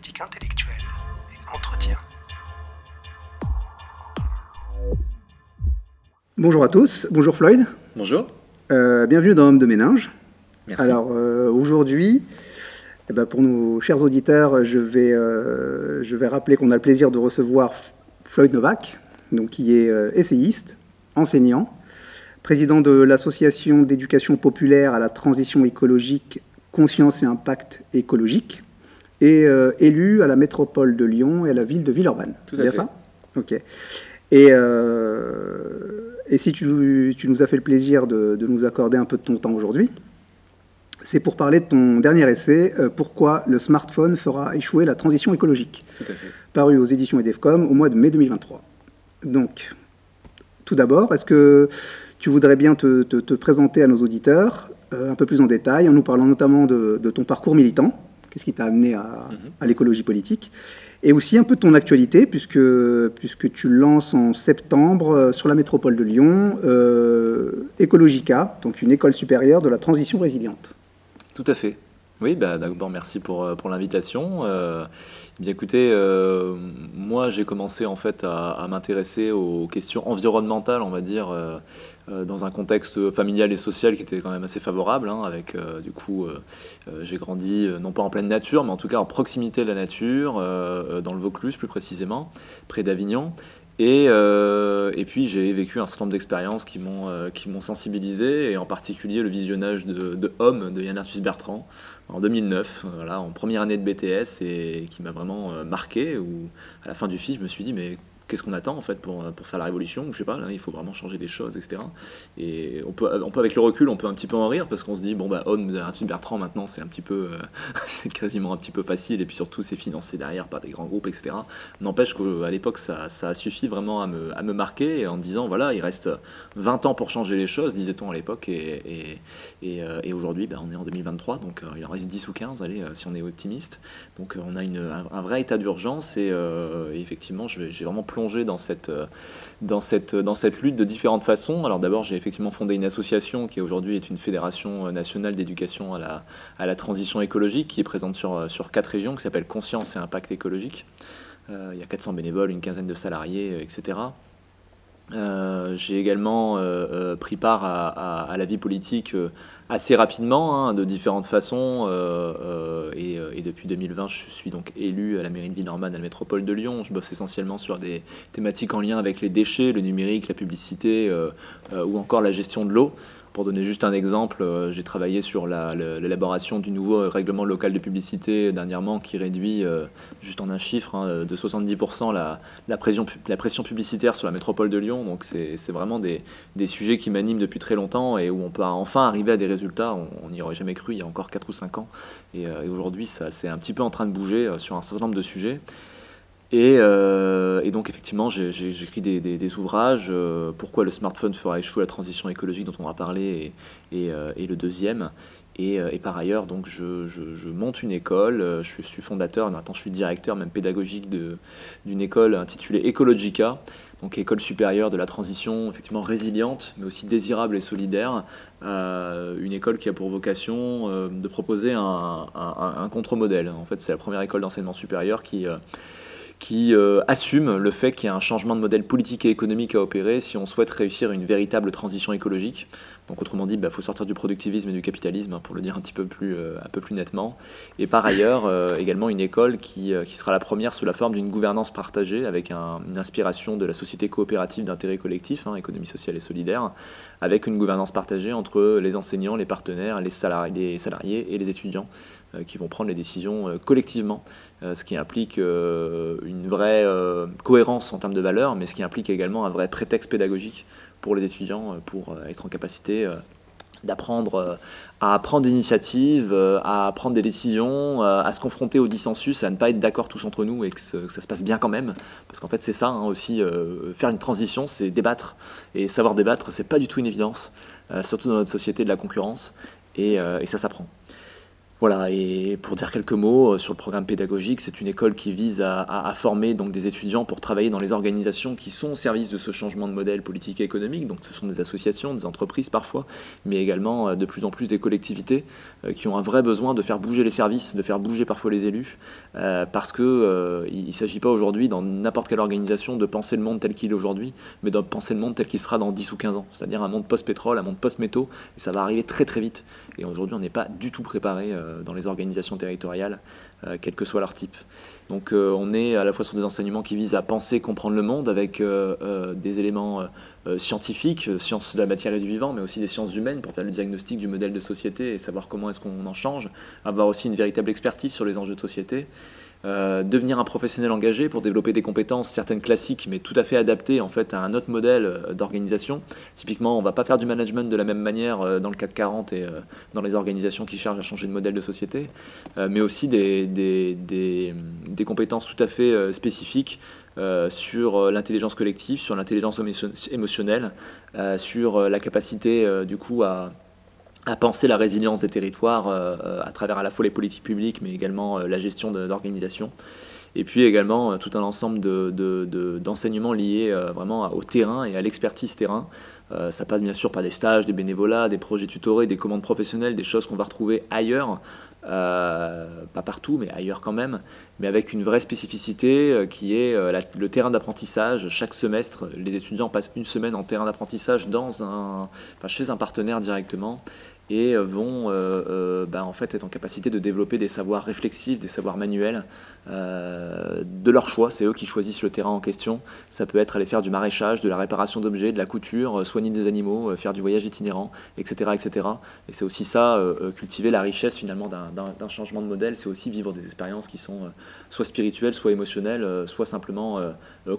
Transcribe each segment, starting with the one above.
gymnastique intellectuelle et entretien. Bonjour à tous, bonjour Floyd. Bonjour. Euh, bienvenue dans Homme de Méninge. Merci. Alors euh, aujourd'hui, eh ben, pour nos chers auditeurs, je vais, euh, je vais rappeler qu'on a le plaisir de recevoir Floyd Novak, donc, qui est euh, essayiste, enseignant, président de l'association d'éducation populaire à la transition écologique Conscience et Impact écologique, et euh, élu à la métropole de Lyon et à la ville de Villeurbanne. Tout C'est à bien fait. ça? Ok. Et, euh, et si tu, tu nous as fait le plaisir de, de nous accorder un peu de ton temps aujourd'hui, c'est pour parler de ton dernier essai, euh, Pourquoi le smartphone fera échouer la transition écologique, Tout à fait. paru aux éditions EDEFCOM au mois de mai 2023. Donc, tout d'abord, est-ce que tu voudrais bien te, te- te présenter à nos auditeurs euh, un peu plus en détail, en nous parlant notamment de, de ton parcours militant, qu'est-ce qui t'a amené à, à l'écologie politique, et aussi un peu ton actualité, puisque, puisque tu lances en septembre euh, sur la métropole de Lyon euh, Ecologica, donc une école supérieure de la transition résiliente. Tout à fait. Oui, bah, d'abord merci pour, euh, pour l'invitation. Euh, bien écoutez, euh, moi j'ai commencé en fait à, m'intéresser aux questions environnementales, on va dire, dans un contexte familial et social qui était quand même assez favorable. hein, avec du coup, j'ai grandi non pas en pleine nature, mais en tout cas en proximité de la nature, dans le Vaucluse plus précisément, près d'Avignon. Et, euh, et puis j'ai vécu un certain nombre d'expériences qui m'ont euh, sensibilisé, et en particulier le visionnage de, Homme de Yann Arthus Bertrand en 2009, euh, voilà, en première année de BTS, et qui m'a vraiment euh, marqué. Où à la fin du film, je me suis dit mais qu'est-ce qu'on attend en fait pour, pour faire la révolution Je sais pas, là il faut vraiment changer des choses, etc. Et on peut, on peut avec le recul, on peut un petit peu en rire parce qu'on se dit bon bah Homme de Bertrand maintenant c'est un petit peu, euh, c'est quasiment un petit peu facile, et puis surtout c'est financé derrière par des grands groupes, etc. N'empêche qu'à l'époque, ça, ça a suffi vraiment à me, à me marquer en disant voilà, il reste 20 ans pour changer les choses, disait-on à l'époque, et, et, euh, aujourd'hui, ben, on est en 2023, donc euh, il en reste 10 ou 15, allez, si on est optimiste. Donc on a une, un, vrai état d'urgence, et, euh, effectivement, j'ai vraiment plongé dans cette, euh, dans, cette, dans cette lutte de différentes façons. Alors d'abord, j'ai effectivement fondé une association qui aujourd'hui est une fédération euh, nationale d'éducation à la, à la transition écologique, qui est présente sur, euh, sur quatre régions, qui s'appelle Conscience et Impact écologique. Il y a 400 bénévoles, une quinzaine de salariés, etc. J'ai également pris part à, la vie politique assez rapidement, hein, de différentes façons, euh, euh, et, euh, et depuis 2020, je suis donc élu à la mairie de Villeurbanne, à la métropole de Lyon. Je bosse essentiellement sur des thématiques en lien avec les déchets, le numérique, la publicité, euh, ou encore la gestion de l'eau. Pour donner juste un exemple, euh, j'ai travaillé sur l'élaboration du nouveau règlement local de publicité dernièrement qui réduit, euh, juste en un chiffre, hein, de 70% la, pression, publicitaire sur la métropole de Lyon. Donc c'est vraiment des, sujets qui m'animent depuis très longtemps et où on peut enfin arriver à des résultats. On n'y aurait jamais cru il y a encore 4 ou 5 ans. Et, euh, et aujourd'hui, c'est un petit peu en train de bouger euh, sur un certain nombre de sujets. Et, euh, et donc effectivement, j'écris des, des- ouvrages. euh, pourquoi le smartphone fera échouer la transition écologique dont on va parler et, euh, le deuxième. Et, par ailleurs, donc je, monte une école. Je, suis fondateur, maintenant je suis directeur même pédagogique d'une école intitulée Ecologica, donc école supérieure de la transition effectivement résiliente, mais aussi désirable et solidaire. Une école qui a pour vocation de proposer un, un- un- contre-modèle. En fait, c'est la première école d'enseignement supérieur qui qui euh, assume le fait qu'il y a un changement de modèle politique et économique à opérer si on souhaite réussir une véritable transition écologique. Donc autrement dit, il faut sortir du productivisme et du capitalisme, hein, pour le dire un petit peu plus, euh, nettement. Et par ailleurs, euh, également une école qui, sera la première sous la forme d'une gouvernance partagée, avec un- une inspiration de la société coopérative d'intérêt collectif, hein, économie sociale et solidaire, avec une gouvernance partagée entre les enseignants, les partenaires, les salariés, et les étudiants, qui vont prendre les décisions collectivement ce qui implique euh, une vraie euh, cohérence en termes de valeurs, mais ce qui implique également un vrai prétexte pédagogique pour les étudiants, euh, pour euh, être en capacité euh, d'apprendre euh, à prendre des initiatives, euh, à prendre des décisions, euh, à se confronter au dissensus, à ne pas être d'accord tous entre nous et que, ça se passe bien quand même. Parce qu'en fait, c'est ça hein, aussi, euh, faire une transition, c'est débattre. Et savoir débattre, c'est pas du tout une évidence, euh, surtout dans notre société de la concurrence. Euh, et ça s'apprend. Voilà, et pour dire quelques mots euh, sur le programme pédagogique, c'est une école qui vise à, former donc des étudiants pour travailler dans les organisations qui sont au service de ce changement de modèle politique et économique. Donc ce sont des associations, des entreprises parfois, mais également euh, de plus en plus des collectivités euh, qui ont un vrai besoin de faire bouger les services, de faire bouger parfois les élus, parce que il ne s'agit pas aujourd'hui dans n'importe quelle organisation de penser le monde tel qu'il est aujourd'hui, mais de penser le monde tel qu'il sera dans 10 ou 15 ans, c'est-à-dire un monde post-pétrole, un monde post-métaux, et ça va arriver très très vite. Et aujourd'hui, on n'est pas du tout préparé euh, dans les organisations territoriales, euh, quel que soit leur type. Donc euh, on est à la fois sur des enseignements qui visent à penser, comprendre le monde avec des éléments scientifiques, sciences de la matière et du vivant, mais aussi des sciences humaines pour faire le diagnostic du modèle de société et savoir comment est-ce qu'on en change, avoir aussi une véritable expertise sur les enjeux de société. Euh, devenir un professionnel engagé pour développer des compétences, certaines classiques, mais tout à fait adaptées en fait à un autre modèle euh, d'organisation. Typiquement, on ne va pas faire du management de la même manière euh, dans le CAC 40 et dans les organisations qui chargent à changer de modèle de société, mais aussi des, compétences tout à fait spécifiques sur l'intelligence collective, sur l'intelligence émotionnelle, sur la capacité du coup à à penser la résilience des territoires euh, euh, à travers à la fois les politiques publiques, mais également euh, la gestion d'organisation. Et puis également tout un ensemble d'enseignements de, de, liés vraiment au terrain et à l'expertise terrain. ça passe bien sûr par des stages, des bénévolats, des projets tutorés, des commandes professionnelles, des choses qu'on va retrouver ailleurs, pas partout, mais ailleurs quand même, mais avec une vraie spécificité qui est le terrain d'apprentissage. Chaque semestre, les étudiants passent une semaine en terrain d'apprentissage chez un partenaire directement et vont euh, euh, ben, en fait être en capacité de développer des savoirs réflexifs, des savoirs manuels euh, de leur choix. C'est eux qui choisissent le terrain en question. Ça peut être aller faire du maraîchage, de la réparation d'objets, de la couture, soigner des animaux, faire du voyage itinérant, etc. etc. Et c'est aussi ça, cultiver la richesse finalement d'un changement de modèle, c'est aussi vivre des expériences qui sont soit spirituelles, soit émotionnelles, soit simplement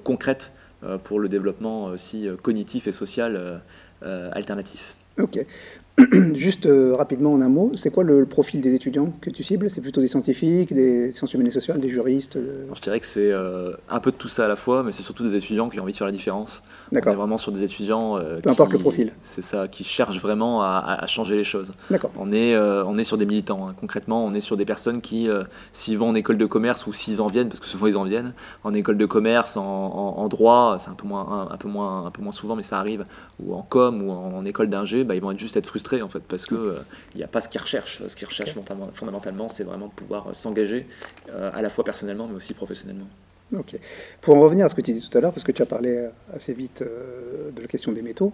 concrètes pour le développement aussi cognitif et social alternatif. Ok. Juste euh, rapidement en un mot, c'est quoi le, profil des étudiants que tu cibles? C'est plutôt des scientifiques, des sciences humaines et sociales, des juristes euh? Je dirais que c'est euh, un peu de tout ça à la fois, mais c'est surtout des étudiants qui ont envie de faire la différence. D'accord. On est vraiment sur des étudiants Peu importe le profil. C'est ça, qui cherchent vraiment à, changer les choses. D'accord. On est, on est sur des militants. Hein. Concrètement, on est sur des personnes qui, s'ils vont en école de commerce ou s'ils en viennent, parce que souvent ils en viennent, en école de commerce, en, droit, c'est un peu moins, un, peu moins, un peu moins souvent, mais ça arrive, ou en com ou en, école d'ingé, bah, ils vont être juste être frustrés en fait, parce qu'il euh, n'y a pas ce qu'ils recherchent. Ce qu'ils recherchent fondamentalement, c'est vraiment de pouvoir euh, s'engager euh, à la fois personnellement, mais aussi professionnellement. Ok. Pour en revenir à ce que tu disais tout à l'heure, parce que tu as parlé assez vite de la question des métaux,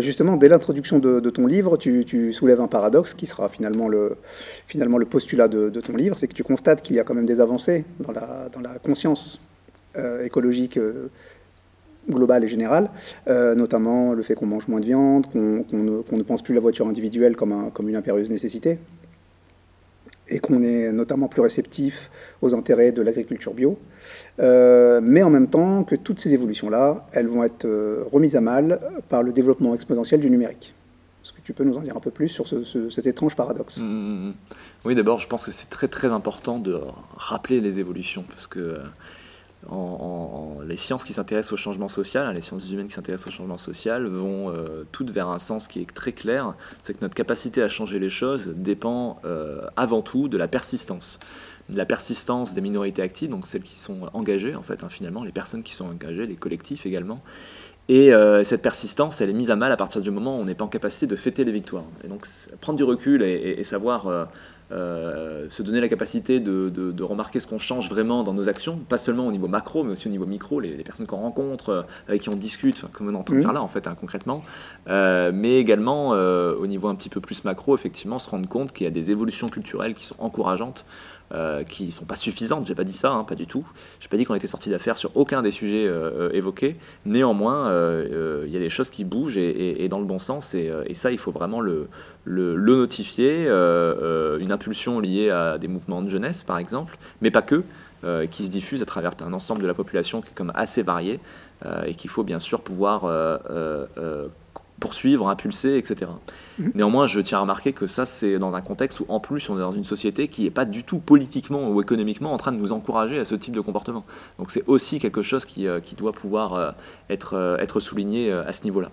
justement, dès l'introduction de, ton livre, tu, soulèves un paradoxe qui sera finalement le, finalement le postulat de, ton livre, c'est que tu constates qu'il y a quand même des avancées dans la, dans la conscience écologique globale et générale, euh, notamment le fait qu'on mange moins de viande, qu'on ne, pense plus la voiture individuelle comme, un, comme une impérieuse nécessité, et qu'on est notamment plus réceptif aux intérêts de l'agriculture bio, euh, mais en même temps que toutes ces évolutions-là, elles vont être euh, remises à mal par le développement exponentiel du numérique. Est-ce que tu peux nous en dire un peu plus sur cet étrange paradoxe? Mmh, mmh, mmh. Oui, d'abord, je pense que c'est très très important de rappeler les évolutions, parce que les sciences qui s'intéressent au changement social, hein, les sciences humaines qui s'intéressent au changement social, vont euh, toutes vers un sens qui est très clair, c'est que notre capacité à changer les choses dépend euh, avant tout de la persistance. La persistance des minorités actives, donc celles qui sont engagées, en fait, hein, finalement, les personnes qui sont engagées, les collectifs également. Et euh, cette persistance, elle est mise à mal à partir du moment où on n'est pas en capacité de fêter les victoires. Et donc, prendre du recul et, savoir euh, se donner la capacité de, remarquer ce qu'on change vraiment dans nos actions, pas seulement au niveau macro, mais aussi au niveau micro, les, personnes qu'on rencontre, euh, avec qui on discute, comme on est en train de faire là en fait, hein, concrètement, euh, mais également au niveau un petit peu plus macro, effectivement, se rendre compte qu'il y a des évolutions culturelles qui sont encourageantes euh, qui ne sont pas suffisantes, j'ai pas dit ça, hein, pas du tout. J'ai pas dit qu'on était sorti d'affaires sur aucun des sujets euh, évoqués. Néanmoins, euh, il y a des choses qui bougent et, dans le bon sens, et, ça, il faut vraiment le, notifier. une impulsion liée à des mouvements de jeunesse, par exemple, mais pas que, qui se diffusent à travers un ensemble de la population qui est comme assez varié, et qu'il faut bien sûr pouvoir poursuivre, impulser, etc. Mhm. Néanmoins, je tiens à remarquer que ça, c'est dans un contexte où, en plus, on est dans une société qui n'est pas du tout politiquement ou économiquement en train de nous encourager à ce type de comportement. Donc c'est aussi quelque chose qui, euh, qui doit pouvoir euh, être, euh, être souligné à ce niveau-là.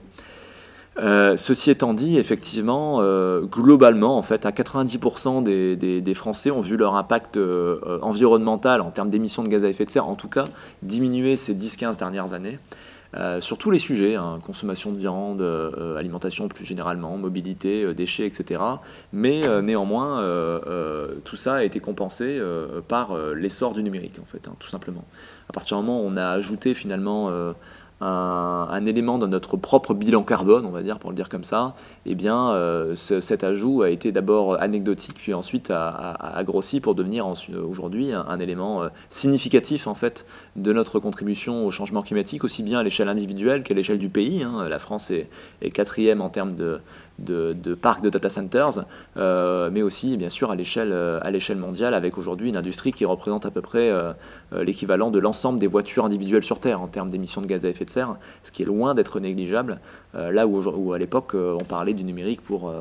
ceci étant dit, effectivement, globalement, en fait, à 90% des, des, Français ont vu leur impact environnemental en termes d'émissions de gaz à effet de serre, en tout cas, diminuer ces 10-15 dernières années. Euh, sur tous les sujets, hein, consommation de viande, euh, alimentation plus généralement, mobilité, euh, déchets, etc. Mais néanmoins, tout ça a été compensé par l'essor du numérique, en fait, hein, tout simplement. À partir du moment où on a ajouté finalement un, élément de notre propre bilan carbone, on va dire, pour le dire comme ça, eh bien, euh, cet ajout a été d'abord anecdotique, puis ensuite a, grossi pour devenir aujourd'hui un, élément euh, significatif en fait de notre contribution au changement climatique, aussi bien à l'échelle individuelle qu'à l'échelle du pays. Hein. La France est, est, quatrième en termes de, de, parcs de data centers, euh, mais aussi bien sûr à l'échelle euh, à l'échelle mondiale, avec aujourd'hui une industrie qui représente à peu près euh, l'équivalent de l'ensemble des voitures individuelles sur Terre en termes d'émissions de gaz à effet de serre, ce qui est loin d'être négligeable. là où, où à l'époque on parlait du numérique pour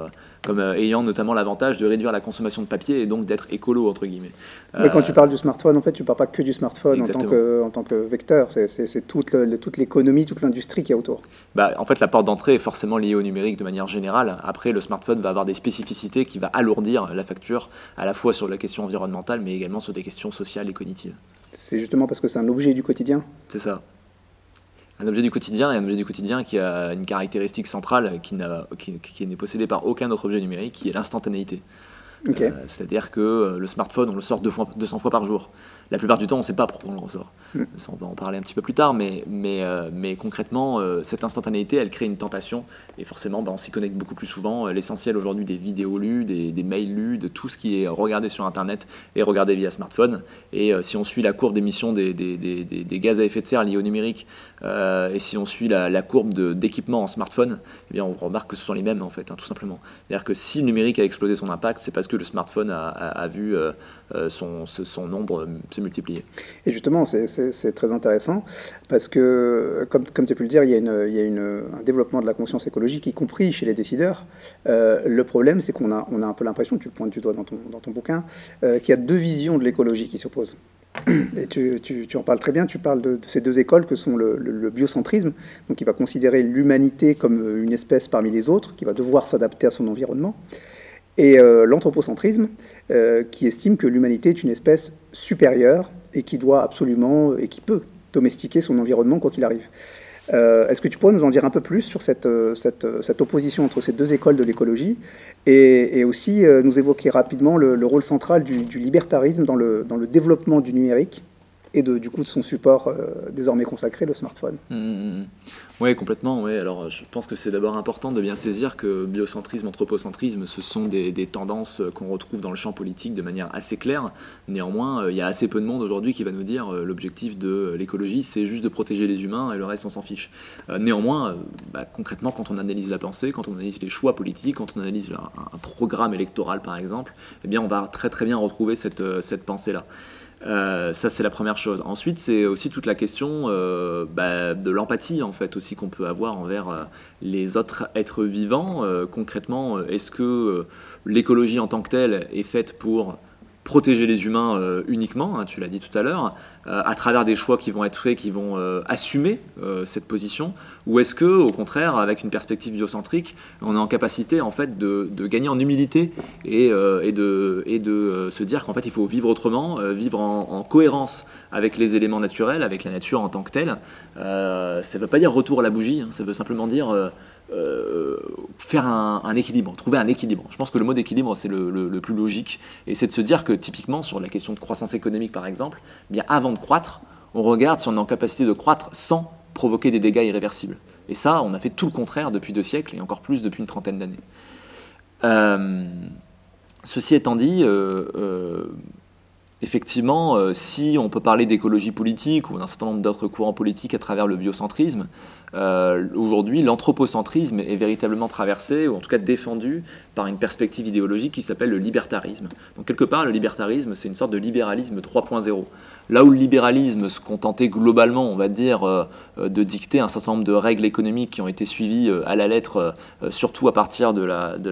comme ayant notamment l'avantage de réduire la consommation de papier et donc d'être écolo, entre guillemets. Mais quand tu parles du smartphone, en fait, tu ne parles pas que du smartphone en tant, que, en tant que vecteur, c'est toute l'économie, toute l'industrie qui est autour. Bah, en fait, la porte d'entrée est forcément liée au numérique de manière générale. Après, le smartphone va avoir des spécificités qui va alourdir la facture, à la fois sur la question environnementale, mais également sur des questions sociales et cognitives. C'est justement parce que c'est un objet du quotidien C'est ça un objet du quotidien et un objet du quotidien qui a une caractéristique centrale qui, qui, qui n'est possédée par aucun autre objet numérique, qui est l'instantanéité. Euh, c'est-à-dire que euh, le smartphone, on le sort 200 fois par jour. La plupart du temps, on ne sait pas pourquoi on le ressort. Mm. Ça, on va en parler un petit peu plus tard, mais, mais, euh, mais concrètement, cette instantanéité, elle crée une tentation, et forcément, bah, on s'y connecte beaucoup plus souvent. L'essentiel aujourd'hui des vidéos lues, des, des, mails lus, de tout ce qui est regardé sur Internet est regardé via smartphone. Et si on suit la courbe d'émission des, des, des, gaz à effet de serre liés au numérique, et si on suit la, la courbe d'équipement en smartphone, eh bien, on remarque que ce sont les mêmes, en fait, hein, tout simplement. C'est-à-dire que si le numérique a explosé son impact, c'est parce que le smartphone a, vu euh, euh, son, son, nombre se multiplier. Et justement, c'est très intéressant parce que, comme, tu as pu le dire, il y a, une, un développement de la conscience écologique, y compris chez les décideurs. Euh, le problème, c'est qu'on a, un peu l'impression, tu le pointes du doigt dans ton, bouquin, qu'il y a deux visions de l'écologie qui s'opposent. Et tu, en parles très bien, tu parles de, ces deux écoles que sont le, le, biocentrisme, donc qui va considérer l'humanité comme une espèce parmi les autres, qui va devoir s'adapter à son environnement, et euh, l'anthropocentrisme, euh, qui estime que l'humanité est une espèce supérieure et qui doit absolument, et qui peut domestiquer son environnement quoi qu'il arrive. Euh, est-ce que tu pourrais nous en dire un peu plus sur cette, cette, cette opposition entre ces deux écoles de l'écologie et, et, aussi nous évoquer rapidement le, rôle central du, du, libertarisme dans le, dans le développement du numérique et de, du coup de son support désormais consacré, le smartphone mmh, mmh, mmh. Oui, complètement. Alors, je pense que c'est d'abord important de bien saisir que biocentrisme, anthropocentrisme, ce sont des, tendances qu'on retrouve dans le champ politique de manière assez claire. Néanmoins, euh, il y a assez peu de monde aujourd'hui qui va nous dire euh, l'objectif de l'écologie, c'est juste de protéger les humains et le reste, on s'en fiche. Euh, néanmoins, bah, concrètement, quand on analyse la pensée, quand on analyse les choix politiques, quand on analyse un, programme électoral, par exemple, eh bien, on va très très bien retrouver cette pensée-là. Euh, ça, c'est la première chose. Ensuite, c'est aussi toute la question euh, bah, de l'empathie, en fait, aussi qu'on peut avoir envers euh, les autres êtres vivants. concrètement, est-ce que l'écologie en tant que telle est faite pour protéger les humains uniquement, hein, tu l'as dit tout à l'heure, à travers des choix qui vont être faits, qui vont euh, assumer cette position, ou est-ce que, au contraire, avec une perspective biocentrique, on est en capacité en fait de, gagner en humilité et, et de, et de se dire qu'en fait il faut vivre autrement, vivre en, cohérence avec les éléments naturels, avec la nature en tant que telle. ça ne veut pas dire retour à la bougie, hein, ça veut simplement dire euh, faire un, équilibre, trouver un équilibre. Je pense que le mot d'équilibre, c'est le, plus logique. Et c'est de se dire que typiquement, sur la question de croissance économique, par exemple, eh bien avant de croître, on regarde si on est en capacité de croître sans provoquer des dégâts irréversibles. Et ça, on a fait tout le contraire depuis deux siècles, et encore plus depuis une trentaine d'années. Euh, ceci étant dit, euh, effectivement, si on peut parler d'écologie politique ou d'un certain nombre d'autres courants politiques à travers le biocentrisme, euh, aujourd'hui, l'anthropocentrisme est véritablement traversé, ou en tout cas défendu, par une perspective idéologique qui s'appelle le libertarisme. Donc quelque part, le libertarisme, c'est une sorte de libéralisme 3.0. Là où le libéralisme se contentait globalement, on va dire, euh, de dicter un certain nombre de règles économiques qui ont été suivies euh, à la lettre, surtout à partir de la, de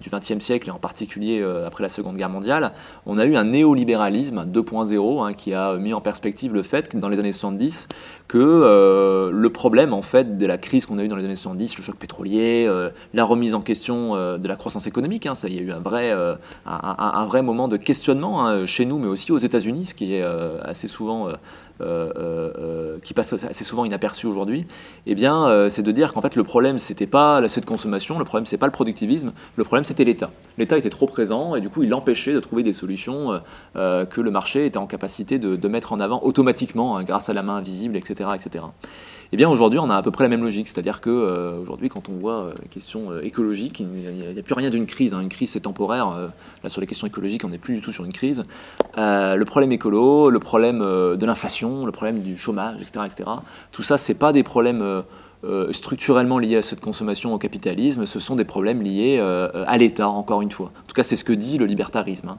du XXe siècle, et en particulier après la Seconde Guerre mondiale, on a eu un néolibéralisme 2.0 hein, qui a mis en perspective le fait que dans les années 70, que le problèmes en fait de la crise qu'on a eue dans les années 70, le choc pétrolier, euh, la remise en question euh, de la croissance économique. Hein. ça, il y a eu un vrai, un, un, vrai moment de questionnement hein, chez nous, mais aussi aux États-Unis, ce qui est assez souvent euh, euh, euh, qui passe assez souvent inaperçu aujourd'hui, eh bien, c'est de dire qu'en fait le problème c'était pas cette consommation, le problème c'est pas le productivisme, le problème c'était l'État. L'État était trop présent et du coup il empêchait de trouver des solutions que le marché était en capacité de, mettre en avant automatiquement hein, grâce à la main invisible, etc., etc. Eh bien aujourd'hui on a à peu près la même logique, c'est-à-dire que euh, aujourd'hui quand on voit euh, les questions euh, écologiques, il n'y a, plus rien d'une crise, hein. une crise c'est temporaire, là sur les questions écologiques on n'est plus du tout sur une crise. le problème écolo, le problème de l'inflation, le problème du chômage, etc., etc. Tout ça c'est pas des problèmes structurellement liés à cette consommation au capitalisme, ce sont des problèmes liés à l'État, encore une fois. En tout cas, c'est ce que dit le libertarisme. Hein.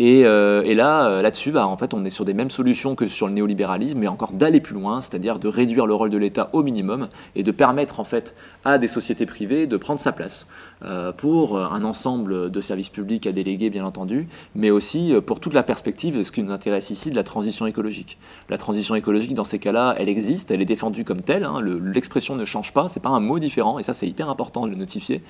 Euh, et, là, euh, là-dessus, bah, en fait, on est sur des mêmes solutions que sur le néolibéralisme, mais encore d'aller plus loin, c'est-à-dire de réduire le rôle de l'État au minimum et de permettre en fait à des sociétés privées de prendre sa place euh, pour un ensemble de services publics à déléguer, bien entendu, mais aussi pour toute la perspective ce qui nous intéresse ici de la transition écologique. La transition écologique, dans ces cas-là, elle existe, elle est défendue comme telle. Hein, l'expression ne change pas, c'est pas un mot différent, et ça, c'est hyper important de le notifier.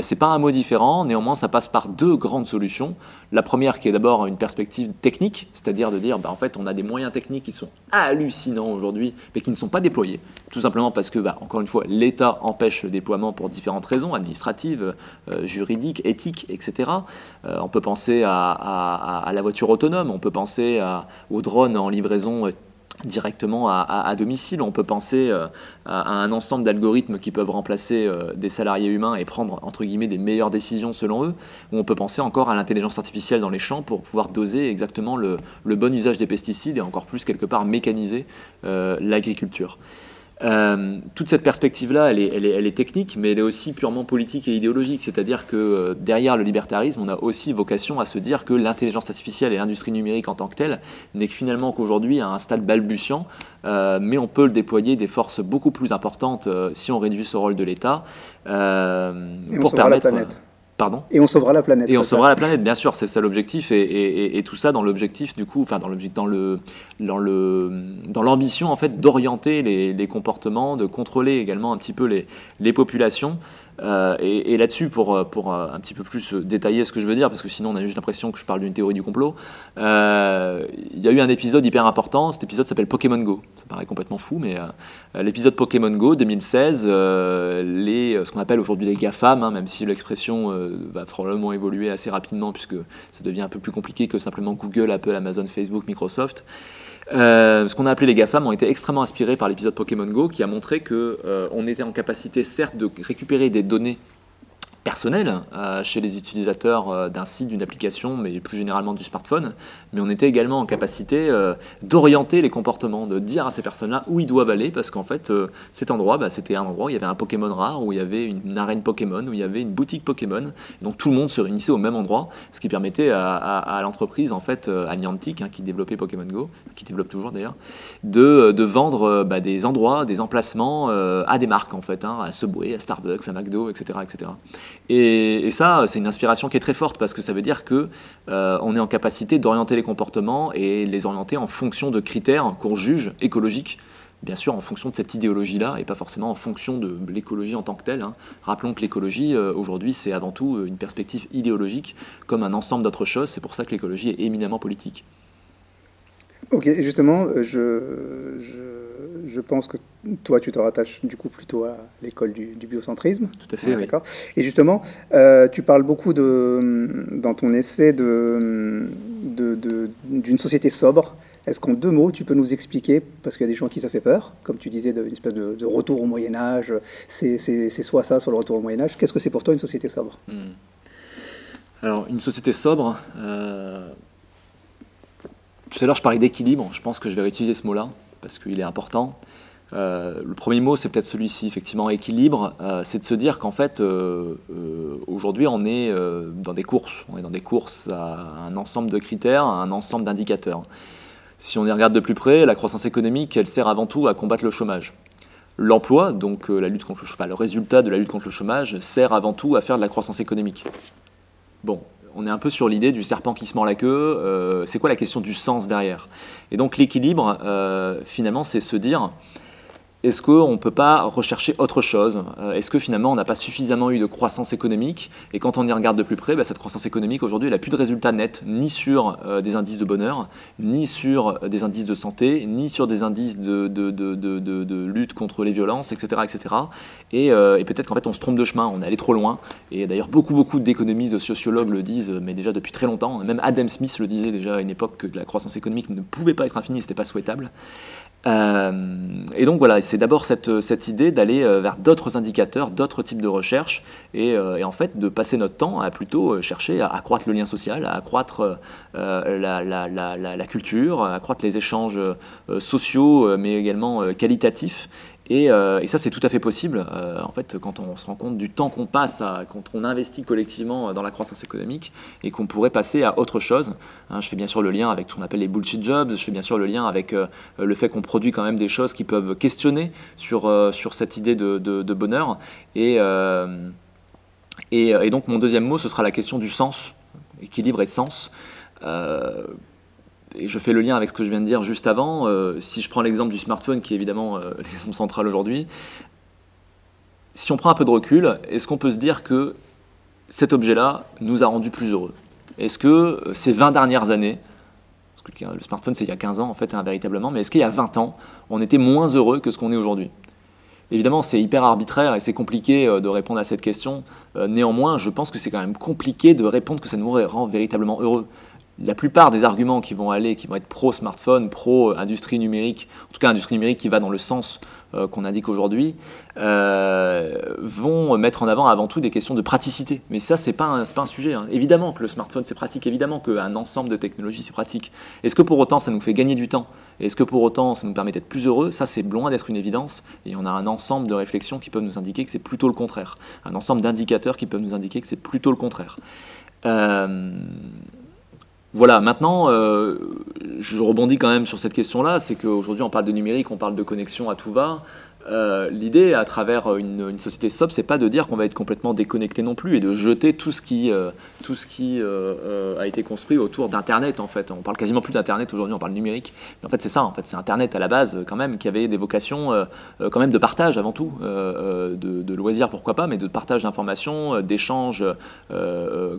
c'est pas un mot différent, néanmoins, ça passe par deux grandes solutions. La première, qui est d'abord une perspective technique, c'est-à-dire de dire, bah, en fait, on a des moyens techniques qui sont hallucinants aujourd'hui, mais qui ne sont pas déployés, tout simplement parce que, bah, encore une fois, l'État empêche le déploiement pour différentes raisons, administratives, euh, juridiques, éthiques, etc. Euh, on peut penser à, la voiture autonome, on peut penser aux drones en livraison directement à, domicile. On peut penser euh, à, un ensemble d'algorithmes qui peuvent remplacer euh, des salariés humains et prendre entre guillemets des meilleures décisions selon eux. Ou on peut penser encore à l'intelligence artificielle dans les champs pour pouvoir doser exactement le, bon usage des pesticides et encore plus quelque part mécaniser euh, l'agriculture. Euh, toute cette perspective-là, elle est, technique, mais elle est aussi purement politique et idéologique. C'est-à-dire que euh, derrière le libertarisme, on a aussi vocation à se dire que l'intelligence artificielle et l'industrie numérique en tant que telle n'est que finalement qu'aujourd'hui à un stade balbutiant, euh, mais on peut le déployer des forces beaucoup plus importantes si on réduit ce rôle de l'État pour permettre. La planète. Pardon Et on sauvera la planète. Et on sauvera la planète, bien sûr, c'est ça l'objectif. Et, tout ça dans l'objectif, du coup, enfin, dans l'objectif, dans le, dans le, dans l'ambition, en fait, d'orienter les, les, comportements, de contrôler également un petit peu les, les populations euh, et, là-dessus, pour, euh, pour euh, un petit peu plus détailler ce que je veux dire, parce que sinon on a juste l'impression que je parle d'une théorie du complot, il y a eu un épisode hyper important, cet épisode s'appelle Pokémon Go. Ça paraît complètement fou, mais l'épisode Pokémon Go 2016, les, ce qu'on appelle aujourd'hui les GAFAM, hein, même si l'expression va probablement évoluer assez rapidement, puisque ça devient un peu plus compliqué que simplement Google, Apple, Amazon, Facebook, Microsoft. Euh, ce qu'on a appelé les GAFAM ont été extrêmement inspirés par l'épisode Pokémon Go qui a montré qu'on euh, était en capacité certes de récupérer des données personnel euh, chez les utilisateurs euh, d'un site, d'une application, mais plus généralement du smartphone. Mais on était également en capacité euh, d'orienter les comportements, de dire à ces personnes-là où ils doivent aller, parce qu'en fait, cet endroit, bah, c'était un endroit où il y avait un Pokémon rare, où il y avait une, arène Pokémon, où il y avait une boutique Pokémon. donc tout le monde se réunissait au même endroit, ce qui permettait à, l'entreprise, en fait, à Niantic, hein, qui développait Pokémon Go, qui développe toujours d'ailleurs, de, de, vendre bah, des endroits, des emplacements à des marques, en fait, hein, à Subway, à Starbucks, à McDo, etc. etc. Et, ça, c'est une inspiration qui est très forte parce que ça veut dire que euh, on est en capacité d'orienter les comportements et les orienter en fonction de critères qu'on juge écologiques bien sûr en fonction de cette idéologie-là et pas forcément en fonction de l'écologie en tant que telle. Hein. Rappelons que l'écologie, euh, aujourd'hui, c'est avant tout une perspective idéologique comme un ensemble d'autres choses. C'est pour ça que l'écologie est éminemment politique. Ok, justement, je, je, je, pense que toi, tu te rattaches du coup plutôt à l'école du, biocentrisme. Tout à fait, oui. D'accord. Et justement, euh, tu parles beaucoup de, dans ton essai de, d'une de, société sobre. Est-ce qu'en deux mots, tu peux nous expliquer, parce qu'il y a des gens qui ça fait peur, comme tu disais, d'une espèce de, retour au Moyen Âge, c'est, soit ça, soit le retour au Moyen Âge. Qu'est-ce que c'est pour toi une société sobre? Hmm. Alors, une société sobre, euh, tout à l'heure, je parlais d'équilibre. Je pense que je vais réutiliser ce mot-là parce qu'il est important. Euh, le premier mot, c'est peut-être celui-ci, effectivement, équilibre. Euh, c'est de se dire qu'en fait, euh, aujourd'hui, on est dans des courses. On est dans des courses à un ensemble de critères, à un ensemble d'indicateurs. Si on y regarde de plus près, la croissance économique, elle sert avant tout à combattre le chômage. L'emploi, donc la lutte contre le, chômage, le résultat de la lutte contre le chômage, sert avant tout à faire de la croissance économique. Bon, on est un peu sur l'idée du serpent qui se mord la queue. Euh, c'est quoi la question du sens derrière? Et donc l'équilibre, euh, finalement, c'est se dire, est-ce qu'on ne peut pas rechercher autre chose? Euh, Est-ce que finalement on n'a pas suffisamment eu de croissance économique? Et quand on y regarde de plus près, bah, cette croissance économique aujourd'hui, n'a plus de résultats nets, ni sur euh, des indices de bonheur, ni sur euh, des indices de santé, ni sur des indices de, de, lutte contre les violences, etc. etc. Et, peut-être qu'en fait on se trompe de chemin, on est allé trop loin. Et d'ailleurs beaucoup, beaucoup d'économistes, de sociologues le disent, mais déjà depuis très longtemps. Même Adam Smith le disait déjà à une époque que la croissance économique ne pouvait pas être infinie, ce n'était pas souhaitable. Euh, et donc voilà, c'est d'abord cette, idée d'aller euh, vers d'autres indicateurs, d'autres types de recherches, euh, et, en fait de passer notre temps à plutôt chercher à accroître le lien social, à accroître la, culture, à accroître les échanges sociaux, mais également qualitatifs, euh, et, ça, c'est tout à fait possible. Euh, en fait, quand on se rend compte du temps qu'on passe, quand on investit collectivement dans la croissance économique, et qu'on pourrait passer à autre chose. Hein, je fais bien sûr le lien avec ce qu'on appelle les bullshit jobs. Je fais bien sûr le lien avec euh, le fait qu'on produit quand même des choses qui peuvent questionner sur, sur cette idée de, de, bonheur. Et, et, et, donc, mon deuxième mot, ce sera la question du sens, équilibre et sens et je fais le lien avec ce que je viens de dire juste avant, euh, si je prends l'exemple du smartphone, qui est évidemment euh, l'exemple central aujourd'hui, si on prend un peu de recul, est-ce qu'on peut se dire que cet objet-là nous a rendus plus heureux? Est-ce que euh, ces 20 dernières années, parce que le smartphone c'est il y a 15 ans en fait, hein, véritablement, mais est-ce qu'il y a 20 ans, on était moins heureux que ce qu'on est aujourd'hui? Évidemment, c'est hyper arbitraire et c'est compliqué de répondre à cette question. néanmoins, je pense que c'est quand même compliqué de répondre que ça nous rend véritablement heureux la plupart des arguments qui vont aller, qui vont être pro-smartphone, pro-industrie numérique, en tout cas industrie numérique qui va dans le sens euh, qu'on indique aujourd'hui, euh, vont mettre en avant avant tout des questions de praticité. Mais ça, c'est pas pas un sujet. Hein. Évidemment que le smartphone c'est pratique, évidemment qu'un ensemble de technologies c'est pratique. Est-ce que pour autant ça nous fait gagner du temps? Est-ce que pour autant ça nous permet d'être plus heureux? Ça, c'est loin d'être une évidence. Et on a un ensemble de réflexions qui peuvent nous indiquer que c'est plutôt le contraire. Un ensemble d'indicateurs qui peuvent nous indiquer que c'est plutôt le contraire. Euh, voilà, maintenant, euh, je rebondis quand même sur cette question-là, c'est qu'aujourd'hui on parle de numérique, on parle de connexion à tout va. Euh, l'idée, à travers une, société sobre, c'est pas de dire qu'on va être complètement déconnecté non plus et de jeter tout ce qui, euh, tout ce qui euh, a été construit autour d'Internet. En fait, on parle quasiment plus d'Internet aujourd'hui, on parle numérique. En fait, c'est ça. En fait, c'est Internet à la base quand même qui avait des vocations quand même de partage avant tout, de, de, loisirs pourquoi pas, mais de partage d'informations, d'échanges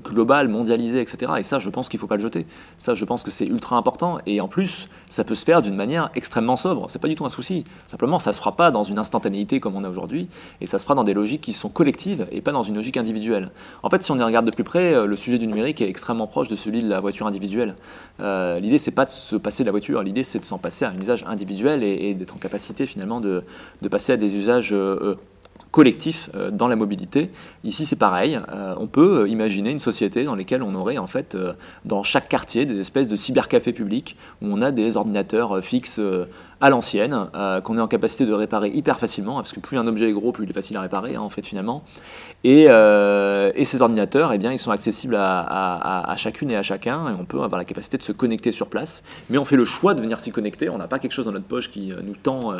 global, mondialisé, etc. Et ça, je pense qu'il faut pas le jeter. Ça, je pense que c'est ultra important. Et en plus, ça peut se faire d'une manière extrêmement sobre. C'est pas du tout un souci. Simplement, ça se fera pas dans une instantanéité comme on a aujourd'hui, et ça se fera dans des logiques qui sont collectives et pas dans une logique individuelle. En fait, si on y regarde de plus près, euh, le sujet du numérique est extrêmement proche de celui de la voiture individuelle. Euh, l'idée, c'est pas de se passer de la voiture, l'idée, c'est de s'en passer à un usage individuel et, d'être en capacité finalement de, passer à des usages euh, collectif euh, dans la mobilité. Ici, c'est pareil. Euh, on peut euh, imaginer une société dans laquelle on aurait en fait dans chaque quartier des espèces de cybercafés publics où on a des ordinateurs fixes à l'ancienne, qu'on est en capacité de réparer hyper facilement, parce que plus un objet est gros, plus il est facile à réparer, hein, en fait, finalement. Et, et, ces ordinateurs, eh bien, ils sont accessibles à, chacune et à chacun, et on peut avoir la capacité de se connecter sur place. Mais on fait le choix de venir s'y connecter. On n'a pas quelque chose dans notre poche qui nous tend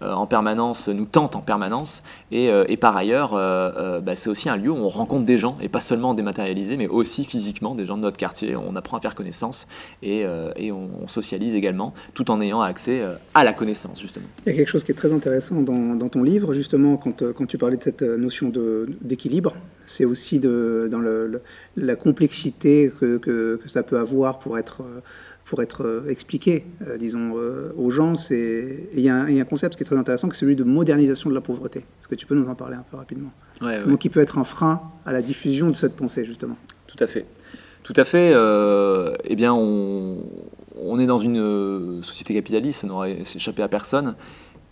en permanence, nous tente en permanence. Et, euh, par ailleurs, euh, euh, bah, c'est aussi un lieu où on rencontre des gens, et pas seulement dématérialisés, mais aussi physiquement des gens de notre quartier. On apprend à faire connaissance et on, socialise également, tout en ayant accès à la connaissance, justement. Il y a quelque chose qui est très intéressant dans, dans ton livre, justement, quand, quand, tu parlais de cette notion d'équilibre. C'est aussi de, dans le, la complexité que, que, que, ça peut avoir pour être pour être euh, expliqué, euh, disons, euh, aux gens. Il y, a un concept qui est très intéressant, qui est celui de modernisation de la pauvreté. Est-ce que tu peux nous en parler un peu rapidement? Ouais, Comment qui peut être un frein à la diffusion de cette pensée, justement? Tout à fait. Tout à fait. eh bien, on, on, est dans une société capitaliste, ça n'aurait échappé à personne.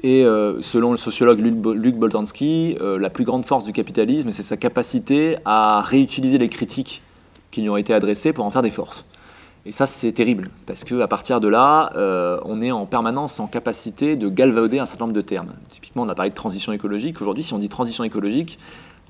Et selon le sociologue Luc Boltanski, la plus grande force du capitalisme, c'est sa capacité à réutiliser les critiques qui lui ont été adressées pour en faire des forces. Et ça, c'est terrible, parce qu'à partir de là, euh, on est en permanence en capacité de galvauder un certain nombre de termes. Typiquement, on a parlé de transition écologique. Aujourd'hui, si on dit transition écologique,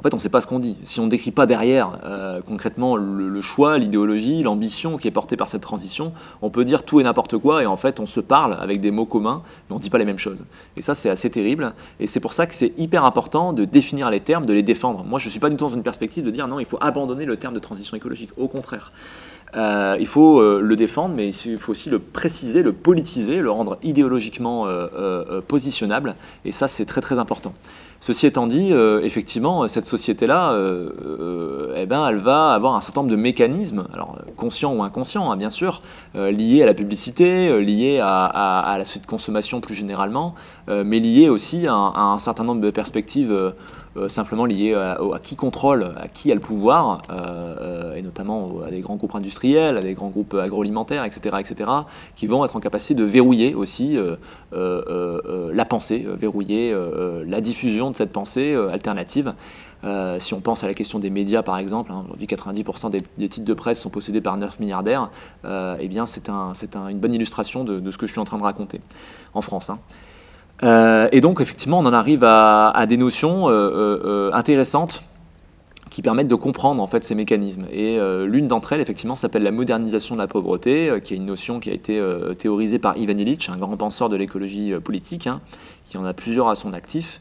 en fait, on ne sait pas ce qu'on dit. Si on ne décrit pas derrière concrètement le, choix, l'idéologie, l'ambition qui est portée par cette transition, on peut dire tout et n'importe quoi, et en fait, on se parle avec des mots communs, mais on ne dit pas les mêmes choses. Et ça, c'est assez terrible, et c'est pour ça que c'est hyper important de définir les termes, de les défendre. Moi, je ne suis pas du tout dans une perspective de dire non, il faut abandonner le terme de transition écologique. Au contraire. Euh, il faut euh, le défendre, mais il faut aussi le préciser, le politiser, le rendre idéologiquement euh, positionnable. Et ça, c'est très très important. Ceci étant dit, effectivement, cette société-là, eh ben, elle va avoir un certain nombre de mécanismes, alors conscients ou inconscients, hein, bien sûr, liés à la publicité, liés à, la suite de consommation plus généralement, mais liés aussi à, un certain nombre de perspectives euh, simplement lié à, qui contrôle, à qui a le pouvoir, euh, euh, et notamment à des grands groupes industriels, à des grands groupes agroalimentaires, etc., etc., qui vont être en capacité de verrouiller aussi la pensée, verrouiller la diffusion de cette pensée alternative. si on pense à la question des médias, par exemple, hein, aujourd'hui 90% des, titres de presse sont possédés par 9 milliardaires, eh bien c'est un, une bonne illustration de, ce que je suis en train de raconter en France. Hein. Euh, et donc, effectivement, on en arrive à, des notions euh, euh, intéressantes qui permettent de comprendre en fait ces mécanismes. Et l'une d'entre elles, effectivement, s'appelle la modernisation de la pauvreté, qui est une notion qui a été théorisée par Ivan Illich, un grand penseur de l'écologie politique, hein, qui en a plusieurs à son actif,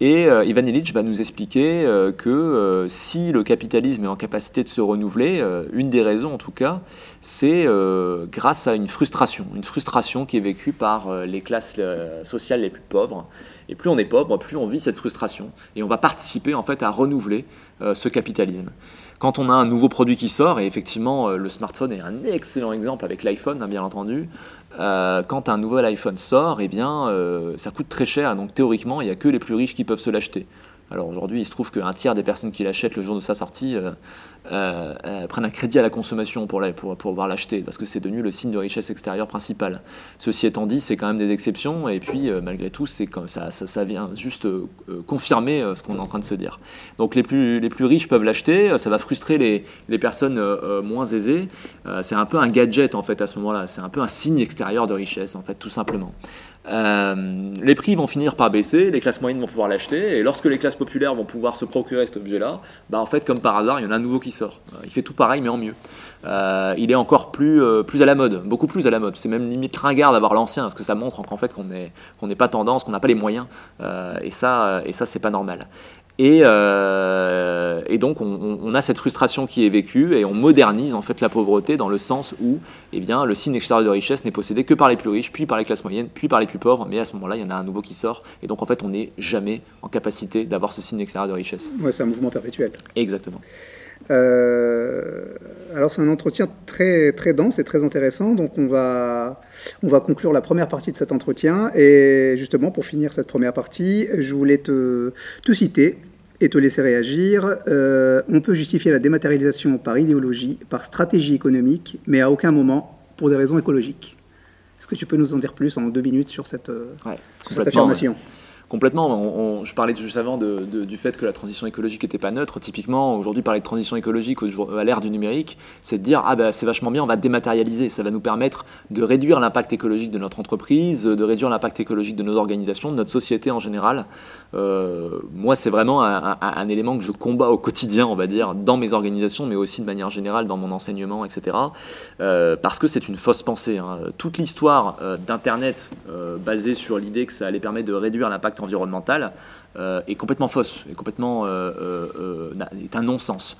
et euh, Ivan Illich va nous expliquer euh, que euh, si le capitalisme est en capacité de se renouveler, une des raisons en tout cas, c'est grâce à une frustration, une frustration qui est vécue par les classes sociales les plus pauvres. Et plus on est pauvre, plus on vit cette frustration. Et on va participer en fait à renouveler ce capitalisme. Quand on a un nouveau produit qui sort, et effectivement le smartphone est un excellent exemple avec l'iPhone, hein, bien entendu, euh, quand un nouvel iPhone sort, eh bien, euh, ça coûte très cher. Donc théoriquement, il n'y a que les plus riches qui peuvent se l'acheter. Alors aujourd'hui, il se trouve qu'un tiers des personnes qui l'achètent le jour de sa sortie euh, euh, euh, prennent un crédit à la consommation pour, pour, pour pouvoir l'acheter, parce que c'est devenu le signe de richesse extérieure principal. Ceci étant dit, c'est quand même des exceptions, et puis malgré tout, c'est comme ça, ça, vient juste confirmer ce qu'on est en train de se dire. Donc les plus, les plus riches peuvent l'acheter, ça va frustrer les, les personnes moins aisées. c'est un peu un gadget en fait à ce moment-là, c'est un peu un signe extérieur de richesse en fait, tout simplement. Euh, les prix vont finir par baisser, les classes moyennes vont pouvoir l'acheter, et lorsque les classes populaires vont pouvoir se procurer cet objet-là, bah en fait, comme par hasard, il y en a un nouveau qui sort. Euh, il fait tout pareil, mais en mieux. Euh, il est encore plus, plus à la mode, beaucoup plus à la mode. C'est même limite ringard d'avoir l'ancien, parce que ça montre qu'en fait qu'on n'est pas tendance, qu'on n'a pas les moyens, et ça, et ça c'est pas normal. Euh, et, donc on, a cette frustration qui est vécue et on modernise en fait la pauvreté dans le sens où eh bien, le signe extérieur de richesse n'est possédé que par les plus riches, puis par les classes moyennes, puis par les plus pauvres. Mais à ce moment-là, il y en a un nouveau qui sort. Et donc en fait, on n'est jamais en capacité d'avoir ce signe extérieur de richesse. Ouais, c'est un mouvement perpétuel. Exactement. Euh, alors c'est un entretien très, très dense et très intéressant, donc on va, on va conclure la première partie de cet entretien. Et justement, pour finir cette première partie, je voulais te, te citer et te laisser réagir. Euh, on peut justifier la dématérialisation par idéologie, par stratégie économique, mais à aucun moment pour des raisons écologiques. Est-ce que tu peux nous en dire plus en deux minutes sur cette, euh, sur cette affirmation? Complètement. je parlais juste avant du fait que la transition écologique n'était pas neutre. Typiquement, aujourd'hui, parler de transition écologique à l'ère du numérique, c'est de dire ah ben c'est vachement bien, on va dématérialiser. Ça va nous permettre de réduire l'impact écologique de notre entreprise, de réduire l'impact écologique de nos organisations, de notre société en général. Euh, moi, c'est vraiment un, élément que je combats au quotidien, on va dire, dans mes organisations, mais aussi de manière générale dans mon enseignement, etc. Euh, parce que c'est une fausse pensée. Hein. Toute l'histoire euh, d'Internet basée sur l'idée que ça allait permettre de réduire l'impact environnemental euh, est complètement fausse, est complètement euh, euh, est un non-sens.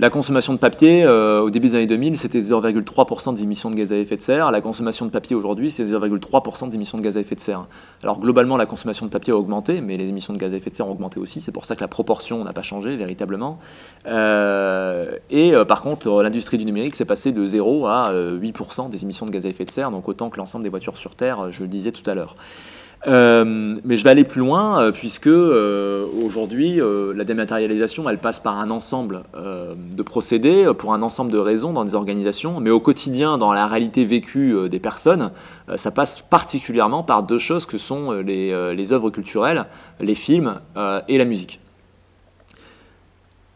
La consommation de papier, au début des années 2000, c'était 0,3% d'émissions de gaz à effet de serre. La consommation de papier aujourd'hui, c'est 0,3% d'émissions de gaz à effet de serre. Alors globalement, la consommation de papier a augmenté, mais les émissions de gaz à effet de serre ont augmenté aussi. C'est pour ça que la proportion n'a pas changé véritablement. et par contre, l'industrie du numérique s'est passée de 0 à 8% des émissions de gaz à effet de serre, donc autant que l'ensemble des voitures sur Terre, je le disais tout à l'heure. Euh, mais je vais aller plus loin, euh, puisque euh, aujourd'hui, la dématérialisation, elle passe par un ensemble de procédés, pour un ensemble de raisons dans des organisations, mais au quotidien, dans la réalité vécue des personnes, ça passe particulièrement par deux choses que sont les, les œuvres culturelles, les films et la musique.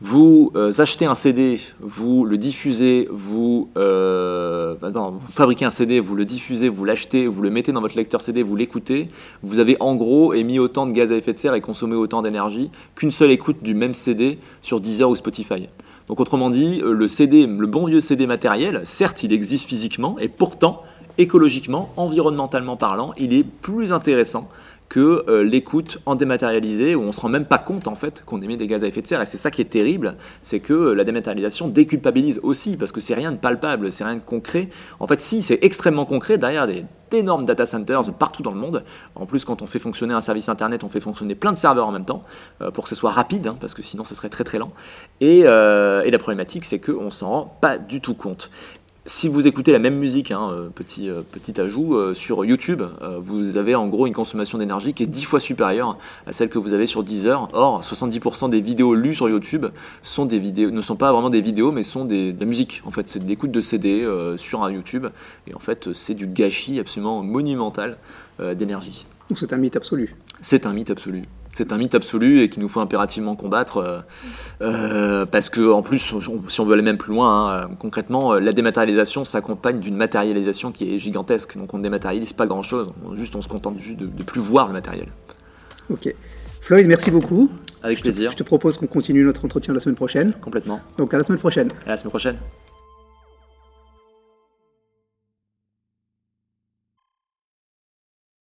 Vous euh, achetez un CD, vous le diffusez, vous, euh, vous fabriquez un CD, vous le diffusez, vous l'achetez, vous le mettez dans votre lecteur CD, vous l'écoutez. Vous avez en gros émis autant de gaz à effet de serre et consommé autant d'énergie qu'une seule écoute du même CD sur Deezer ou Spotify. Donc autrement dit, euh, le CD, le bon vieux CD matériel, certes il existe physiquement et pourtant écologiquement, environnementalement parlant, il est plus intéressant que euh, l'écoute en dématérialisé, où on se rend même pas compte en fait qu'on émet des gaz à effet de serre. Et c'est ça qui est terrible, c'est que euh, la dématérialisation déculpabilise aussi, parce que c'est rien de palpable, c'est rien de concret. En fait, si, c'est extrêmement concret derrière des d'énormes data centers partout dans le monde. En plus, quand on fait fonctionner un service internet, on fait fonctionner plein de serveurs en même temps euh, pour que ce soit rapide, hein, parce que sinon ce serait très très lent. Et, et la problématique, c'est qu'on s'en rend pas du tout compte. Si vous écoutez la même musique, hein, euh, petit, euh, petit ajout, euh, sur YouTube, vous avez en gros une consommation d'énergie qui est 10 fois supérieure à celle que vous avez sur Deezer. Or, 70% des vidéos lues sur YouTube sont des vidéos, ne sont pas vraiment des vidéos, mais sont des, de la musique. En fait, c'est de l'écoute de CD sur un YouTube. Et en fait, c'est du gâchis absolument monumental d'énergie. Donc c'est un mythe absolu. C'est un mythe absolu c'est un mythe absolu et qu'il nous faut impérativement combattre euh, euh, parce que en plus si on veut aller même plus loin hein, concrètement euh, la dématérialisation s'accompagne d'une matérialisation qui est gigantesque. Donc on ne dématérialise pas grand chose juste on se contente juste de, de plus voir le matériel. Ok. Floyd merci beaucoup. Avec plaisir. je te propose qu'on continue notre entretien la semaine prochaine. Complètement. Donc à la semaine prochaine. À la semaine prochaine